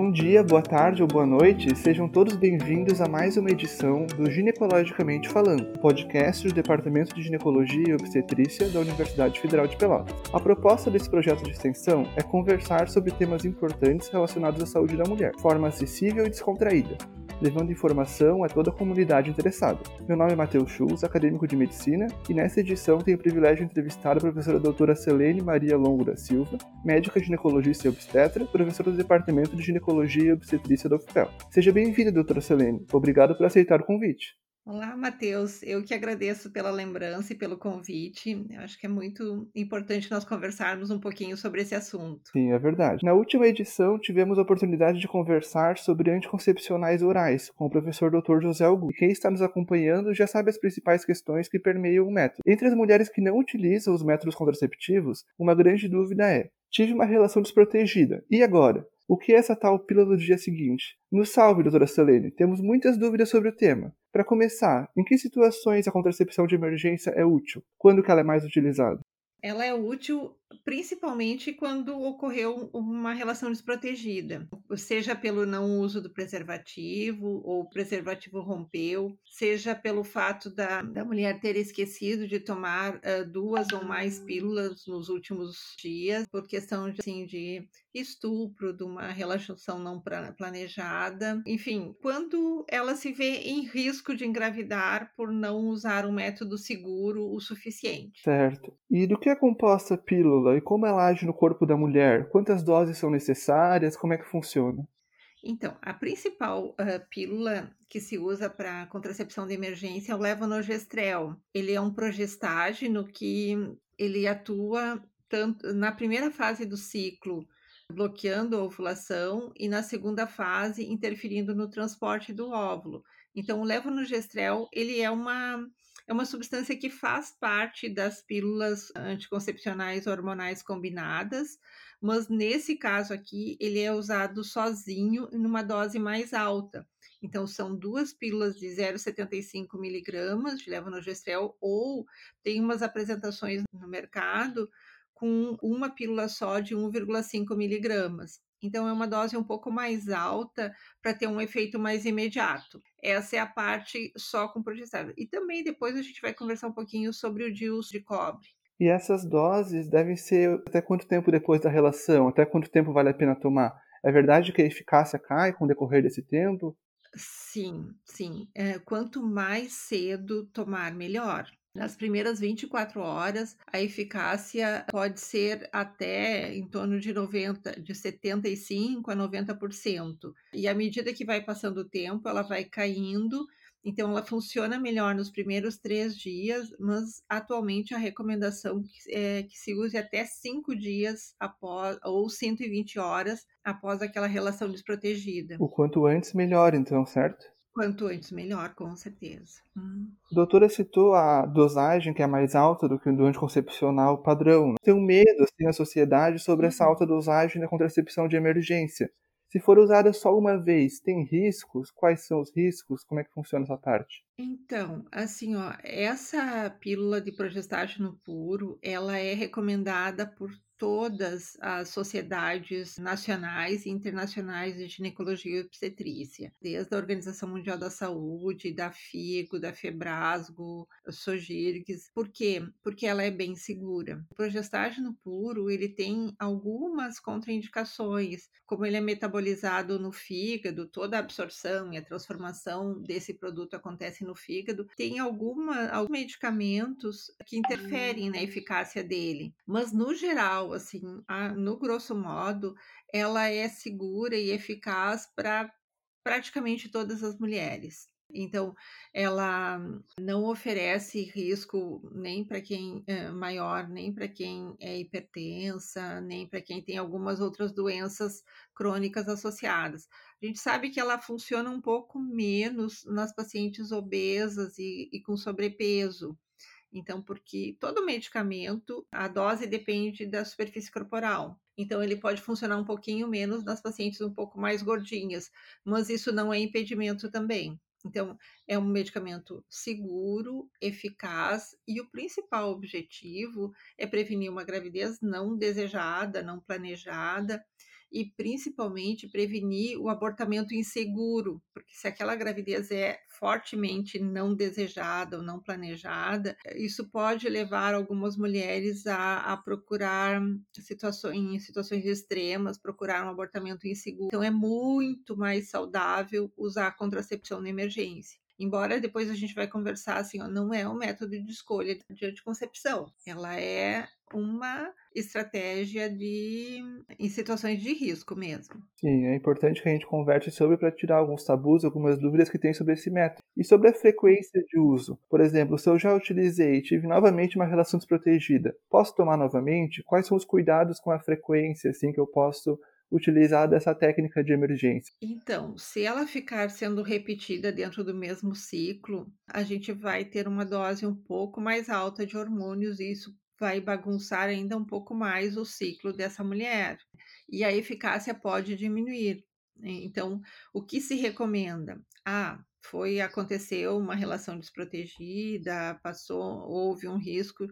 Bom dia, boa tarde ou boa noite, sejam todos bem-vindos a mais uma edição do Ginecologicamente Falando, podcast do Departamento de Ginecologia e Obstetrícia da Universidade Federal de Pelotas. A proposta desse projeto de extensão é conversar sobre temas importantes relacionados à saúde da mulher, de forma acessível e descontraída, levando informação a toda a comunidade interessada. Meu nome é Matheus Schulz, acadêmico de medicina, e nessa edição tenho o privilégio de entrevistar a professora doutora Selene Maria Longo da Silva, médica ginecologista e obstetra, professora do Departamento de Ginecologia e Obstetrícia da UFPEL. Seja bem-vinda, doutora Selene. Obrigado por aceitar o convite. Olá, Matheus. Eu que agradeço pela lembrança e pelo convite. Eu acho que é muito importante nós conversarmos um pouquinho sobre esse assunto. Sim, é verdade. Na última edição, tivemos a oportunidade de conversar sobre anticoncepcionais orais com o professor Dr. José Augusto. Quem está nos acompanhando já sabe as principais questões que permeiam o método. Entre as mulheres que não utilizam os métodos contraceptivos, uma grande dúvida é: tive uma relação desprotegida. E agora? O que é essa tal pílula do dia seguinte? Nos salve, doutora Selene. Temos muitas dúvidas sobre o tema. Para começar, em que situações a contracepção de emergência é útil? Quando que ela é mais utilizada? Ela é útil principalmente quando ocorreu uma relação desprotegida, seja pelo não uso do preservativo ou o preservativo rompeu, seja pelo fato da, da mulher ter esquecido de tomar uh, duas ou mais pílulas nos últimos dias, por questão de, assim, de estupro, de uma relação não planejada, enfim, quando ela se vê em risco de engravidar por não usar um método seguro o suficiente. Certo. E do que é composta a pílula? E como ela age no corpo da mulher? Quantas doses são necessárias? Como é que funciona? Então, a principal uh, pílula que se usa para contracepção de emergência é o levonorgestrel. Ele é um progestágeno que ele atua tanto na primeira fase do ciclo, bloqueando a ovulação, e na segunda fase, interferindo no transporte do óvulo. Então, o levonorgestrel, ele é uma é uma substância que faz parte das pílulas anticoncepcionais hormonais combinadas, mas nesse caso aqui ele é usado sozinho numa dose mais alta. Então são duas pílulas de 0,75 miligramas de levonorgestrel ou tem umas apresentações no mercado com uma pílula só de 1,5 miligramas. Então, é uma dose um pouco mais alta para ter um efeito mais imediato. Essa é a parte só com progestágeno. E também depois a gente vai conversar um pouquinho sobre o DIUS de cobre. E essas doses devem ser até quanto tempo depois da relação? Até quanto tempo vale a pena tomar? É verdade que a eficácia cai com o decorrer desse tempo? Sim, sim. É, quanto mais cedo tomar, melhor. Nas primeiras 24 horas, a eficácia pode ser até em torno de 90, de 75 a 90%. E à medida que vai passando o tempo, ela vai caindo. Então, ela funciona melhor nos primeiros três dias, mas atualmente a recomendação é que se use até cinco dias após, ou 120 horas após aquela relação desprotegida. O quanto antes, melhor, então, certo? Quanto antes, melhor, com certeza. Hum. A doutora citou a dosagem que é mais alta do que o do anticoncepcional padrão. Tem um medo assim, na sociedade sobre essa uhum. alta dosagem na contracepção de emergência. Se for usada só uma vez, tem riscos? Quais são os riscos? Como é que funciona essa parte? Então, assim, ó, essa pílula de progestágeno puro, ela é recomendada por todas as sociedades nacionais e internacionais de ginecologia e obstetrícia, desde a Organização Mundial da Saúde, da FIGO, da Febrasgo, Sogirgs. Por quê? Porque ela é bem segura. O progestágeno puro, ele tem algumas contraindicações, como ele é metabolizado no fígado, toda a absorção e a transformação desse produto acontece no fígado, tem alguma, alguns medicamentos que interferem na eficácia dele, mas no geral assim, a, no grosso modo, ela é segura e eficaz para praticamente todas as mulheres. Então, ela não oferece risco nem para quem é maior, nem para quem é hipertensa, nem para quem tem algumas outras doenças crônicas associadas. A gente sabe que ela funciona um pouco menos nas pacientes obesas e, e com sobrepeso. Então, porque todo medicamento, a dose depende da superfície corporal. Então, ele pode funcionar um pouquinho menos nas pacientes um pouco mais gordinhas, mas isso não é impedimento também. Então, é um medicamento seguro, eficaz e o principal objetivo é prevenir uma gravidez não desejada, não planejada e principalmente prevenir o abortamento inseguro, porque se aquela gravidez é fortemente não desejada ou não planejada, isso pode levar algumas mulheres a, a procurar situações, em situações extremas, procurar um abortamento inseguro. Então é muito mais saudável usar contracepção na emergência. Embora depois a gente vai conversar assim, ó, não é um método de escolha de anticoncepção. Ela é uma estratégia de em situações de risco mesmo. Sim, é importante que a gente converse sobre para tirar alguns tabus, algumas dúvidas que tem sobre esse método. E sobre a frequência de uso. Por exemplo, se eu já utilizei e tive novamente uma relação desprotegida, posso tomar novamente? Quais são os cuidados com a frequência assim que eu posso utilizar dessa técnica de emergência? Então, se ela ficar sendo repetida dentro do mesmo ciclo, a gente vai ter uma dose um pouco mais alta de hormônios e isso vai bagunçar ainda um pouco mais o ciclo dessa mulher. E a eficácia pode diminuir. Então, o que se recomenda? Ah, foi aconteceu uma relação desprotegida, passou, houve um risco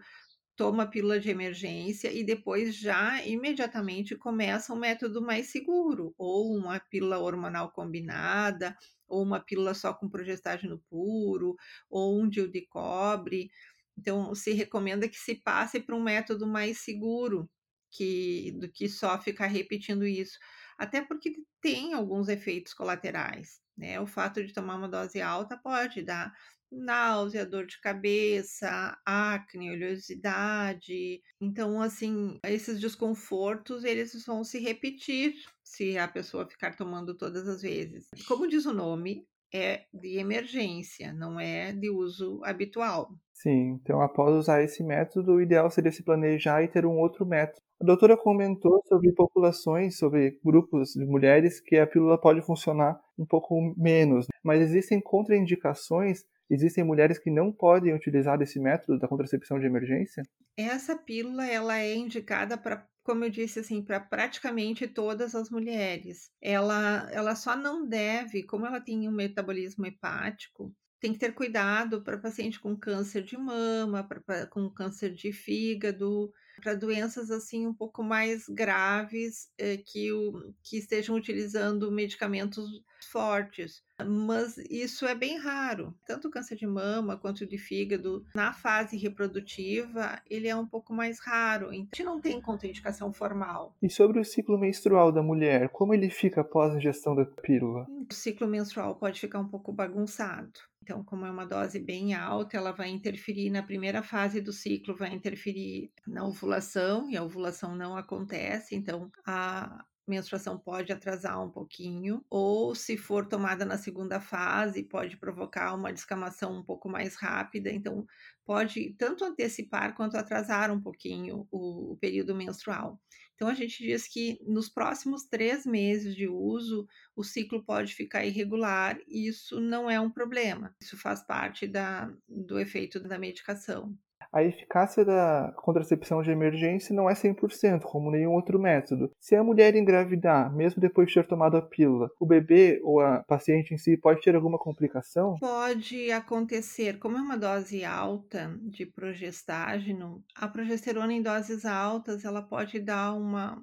toma a pílula de emergência e depois já imediatamente começa um método mais seguro, ou uma pílula hormonal combinada, ou uma pílula só com progestágeno puro, ou um DIU de cobre. Então, se recomenda que se passe para um método mais seguro que, do que só ficar repetindo isso. Até porque tem alguns efeitos colaterais. Né? O fato de tomar uma dose alta pode dar náusea, dor de cabeça, acne, oleosidade. Então, assim, esses desconfortos, eles vão se repetir se a pessoa ficar tomando todas as vezes. Como diz o nome, é de emergência, não é de uso habitual. Sim, então após usar esse método, o ideal seria se planejar e ter um outro método. A doutora comentou sobre populações, sobre grupos de mulheres que a pílula pode funcionar um pouco menos, mas existem contraindicações Existem mulheres que não podem utilizar esse método da contracepção de emergência? Essa pílula ela é indicada para, como eu disse assim, para praticamente todas as mulheres. Ela, ela só não deve, como ela tem um metabolismo hepático, tem que ter cuidado para paciente com câncer de mama, pra, pra, com câncer de fígado, para doenças assim um pouco mais graves eh, que, o, que estejam utilizando medicamentos fortes. Mas isso é bem raro. Tanto o câncer de mama quanto o de fígado, na fase reprodutiva, ele é um pouco mais raro. Então, a gente não tem contraindicação formal. E sobre o ciclo menstrual da mulher, como ele fica após a ingestão da pílula? O ciclo menstrual pode ficar um pouco bagunçado. Então, como é uma dose bem alta, ela vai interferir na primeira fase do ciclo, vai interferir na ovulação, e a ovulação não acontece, então a menstruação pode atrasar um pouquinho, ou se for tomada na segunda fase, pode provocar uma descamação um pouco mais rápida, então pode tanto antecipar quanto atrasar um pouquinho o, o período menstrual. Então, a gente diz que nos próximos três meses de uso, o ciclo pode ficar irregular e isso não é um problema. Isso faz parte da, do efeito da medicação a eficácia da contracepção de emergência não é 100%, como nenhum outro método. Se a mulher engravidar, mesmo depois de ter tomado a pílula, o bebê ou a paciente em si pode ter alguma complicação? Pode acontecer. Como é uma dose alta de progestágeno, a progesterona em doses altas ela pode dar uma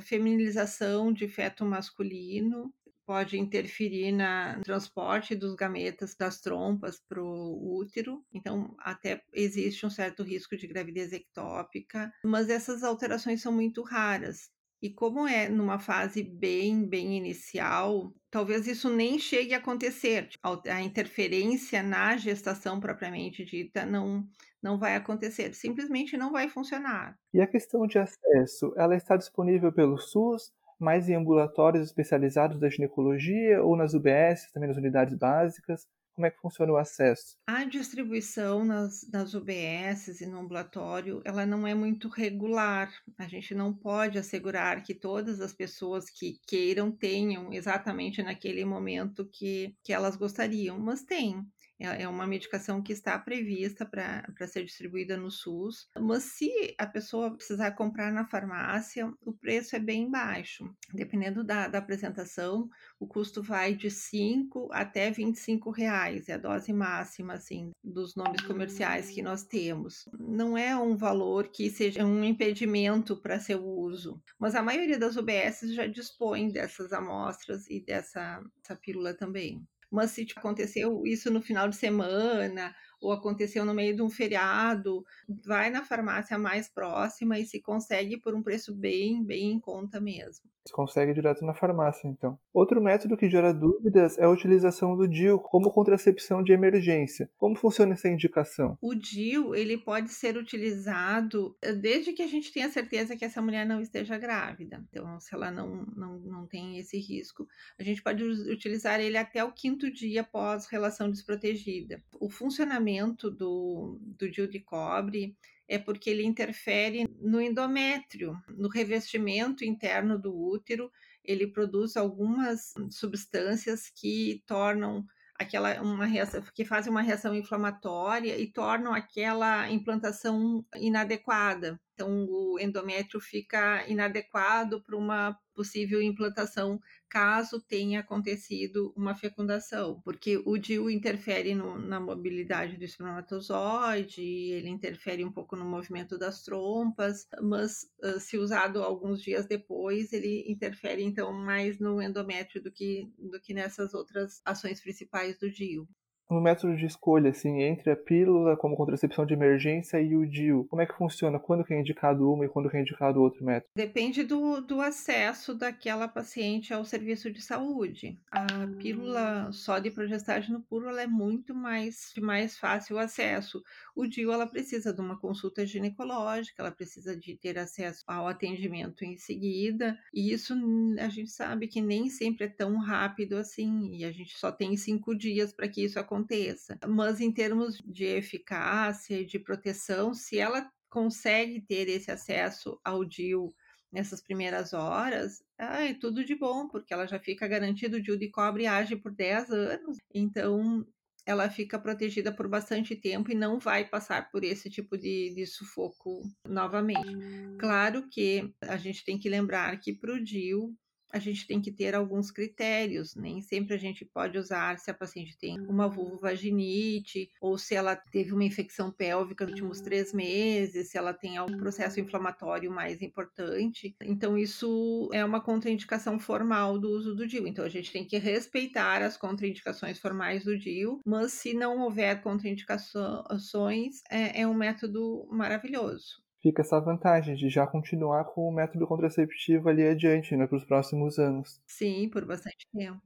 feminilização de feto masculino pode interferir no transporte dos gametas das trompas para o útero, então até existe um certo risco de gravidez ectópica, mas essas alterações são muito raras. E como é numa fase bem, bem inicial, talvez isso nem chegue a acontecer. A interferência na gestação propriamente dita não, não vai acontecer, simplesmente não vai funcionar. E a questão de acesso, ela está disponível pelo SUS? Mais em ambulatórios especializados da ginecologia ou nas UBS, também nas unidades básicas? Como é que funciona o acesso? A distribuição nas, nas UBS e no ambulatório, ela não é muito regular. A gente não pode assegurar que todas as pessoas que queiram tenham exatamente naquele momento que, que elas gostariam, mas tem. É, é uma medicação que está prevista para ser distribuída no SUS, mas se a pessoa precisar comprar na farmácia, o preço é bem baixo. Dependendo da, da apresentação, o custo vai de 5 até 25 reais, é a dose máxima, assim, dos nomes comerciais que nós temos. Não é um valor que seja um impedimento para seu uso, mas a maioria das UBS já dispõe dessas amostras e dessa pílula também. Mas se aconteceu isso no final de semana ou aconteceu no meio de um feriado, vai na farmácia mais próxima e se consegue por um preço bem, bem em conta mesmo. Se consegue direto na farmácia, então. Outro método que gera dúvidas é a utilização do DIU como contracepção de emergência. Como funciona essa indicação? O DIU, ele pode ser utilizado eh, desde que a gente tenha certeza que essa mulher não esteja grávida. Então, se ela não, não, não tem esse risco, a gente pode utilizar ele até o quinto dia após relação desprotegida. O funcionamento do, do DIU de cobre é porque ele interfere no endométrio, no revestimento interno do útero. Ele produz algumas substâncias que tornam aquela uma reação que fazem uma reação inflamatória e tornam aquela implantação inadequada. Então o endométrio fica inadequado para uma possível implantação caso tenha acontecido uma fecundação, porque o DIU interfere no, na mobilidade do espermatozoide, ele interfere um pouco no movimento das trompas, mas uh, se usado alguns dias depois, ele interfere então mais no endométrio do que, do que nessas outras ações principais do DIU no método de escolha, assim, entre a pílula como contracepção de emergência e o DIU? Como é que funciona? Quando que é indicado uma e quando que é indicado outro método? Depende do, do acesso daquela paciente ao serviço de saúde. A pílula só de progestágeno puro ela é muito mais, de mais fácil acesso. O DIU ela precisa de uma consulta ginecológica, ela precisa de ter acesso ao atendimento em seguida, e isso a gente sabe que nem sempre é tão rápido assim, e a gente só tem cinco dias para que isso aconteça aconteça. Mas em termos de eficácia e de proteção, se ela consegue ter esse acesso ao DIU nessas primeiras horas, é tudo de bom, porque ela já fica garantido o DIU de cobre age por 10 anos. Então, ela fica protegida por bastante tempo e não vai passar por esse tipo de, de sufoco novamente. Claro que a gente tem que lembrar que para o DIU a gente tem que ter alguns critérios. Nem sempre a gente pode usar se a paciente tem uma vulvovaginite ou se ela teve uma infecção pélvica nos últimos três meses, se ela tem algum processo inflamatório mais importante. Então, isso é uma contraindicação formal do uso do DIU. Então, a gente tem que respeitar as contraindicações formais do DIU, mas se não houver contraindicações, é, é um método maravilhoso fica essa vantagem de já continuar com o método contraceptivo ali adiante, né, para os próximos anos. Sim, por bastante tempo.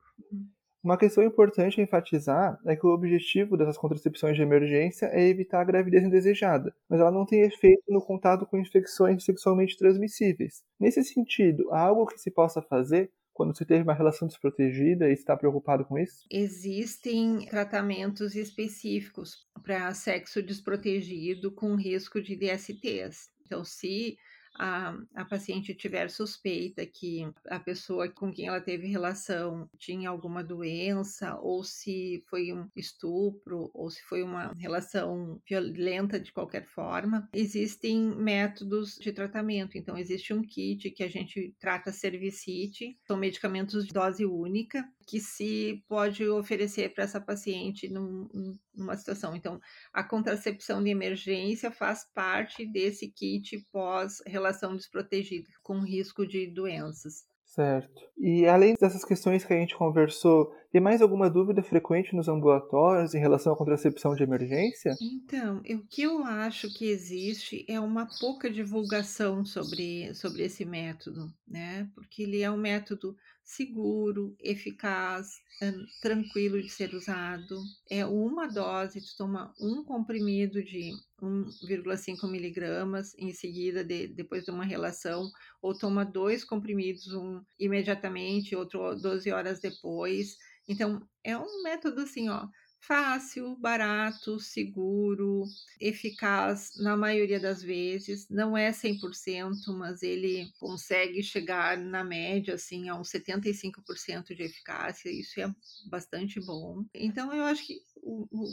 Uma questão importante a enfatizar é que o objetivo dessas contracepções de emergência é evitar a gravidez indesejada, mas ela não tem efeito no contato com infecções sexualmente transmissíveis. Nesse sentido, há algo que se possa fazer quando se teve uma relação desprotegida e está preocupado com isso? Existem tratamentos específicos para sexo desprotegido com risco de DSTs. Então, se a, a paciente tiver suspeita que a pessoa com quem ela teve relação tinha alguma doença, ou se foi um estupro, ou se foi uma relação violenta de qualquer forma, existem métodos de tratamento. Então, existe um kit que a gente trata Servicite, são medicamentos de dose única, que se pode oferecer para essa paciente num, numa situação. Então, a contracepção de emergência faz parte desse kit pós-relação desprotegida, com risco de doenças. Certo. E além dessas questões que a gente conversou, tem mais alguma dúvida frequente nos ambulatórios em relação à contracepção de emergência? Então, o que eu acho que existe é uma pouca divulgação sobre, sobre esse método, né? Porque ele é um método seguro, eficaz, tranquilo de ser usado. É uma dose, tu toma um comprimido de 1,5 miligramas em seguida, de, depois de uma relação, ou toma dois comprimidos, um imediatamente, outro 12 horas depois. Então, é um método assim, ó, fácil, barato, seguro, eficaz na maioria das vezes. Não é 100%, mas ele consegue chegar na média assim a uns 75% de eficácia. Isso é bastante bom. Então eu acho que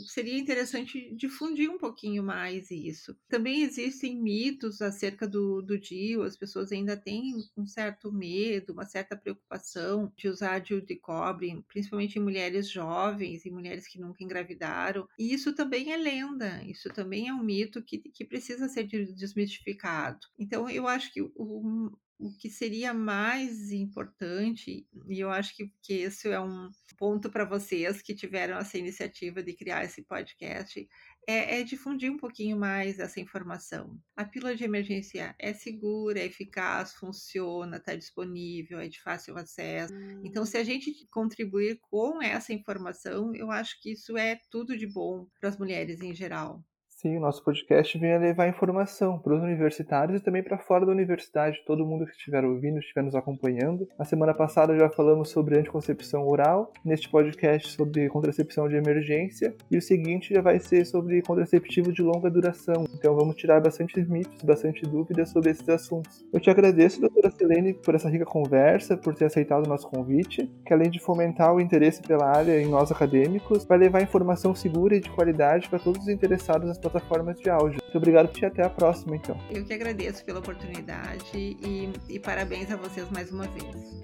seria interessante difundir um pouquinho mais isso. Também existem mitos acerca do, do DIU, as pessoas ainda têm um certo medo, uma certa preocupação de usar DIU de cobre, principalmente em mulheres jovens e mulheres que nunca engravidaram. E isso também é lenda, isso também é um mito que, que precisa ser desmistificado. Então, eu acho que o, o que seria mais importante, e eu acho que, que esse é um ponto para vocês que tiveram essa iniciativa de criar esse podcast, é, é, difundir um pouquinho mais essa informação. A pílula de emergência é segura, é eficaz, funciona, está disponível, é de fácil acesso. Então, se a gente contribuir com essa informação, eu acho que isso é tudo de bom para as mulheres em geral. Sim, o nosso podcast vem a levar informação para os universitários e também para fora da universidade, todo mundo que estiver ouvindo, estiver nos acompanhando. Na semana passada já falamos sobre anticoncepção oral, neste podcast sobre contracepção de emergência, e o seguinte já vai ser sobre contraceptivo de longa duração. Então vamos tirar bastante mitos, bastante dúvidas sobre esses assuntos. Eu te agradeço, doutora Selene, por essa rica conversa, por ter aceitado o nosso convite, que além de fomentar o interesse pela área em nós acadêmicos, vai levar informação segura e de qualidade para todos os interessados nas plataformas de áudio. Muito obrigado e até a próxima, então. Eu que agradeço pela oportunidade e, e parabéns a vocês mais uma vez.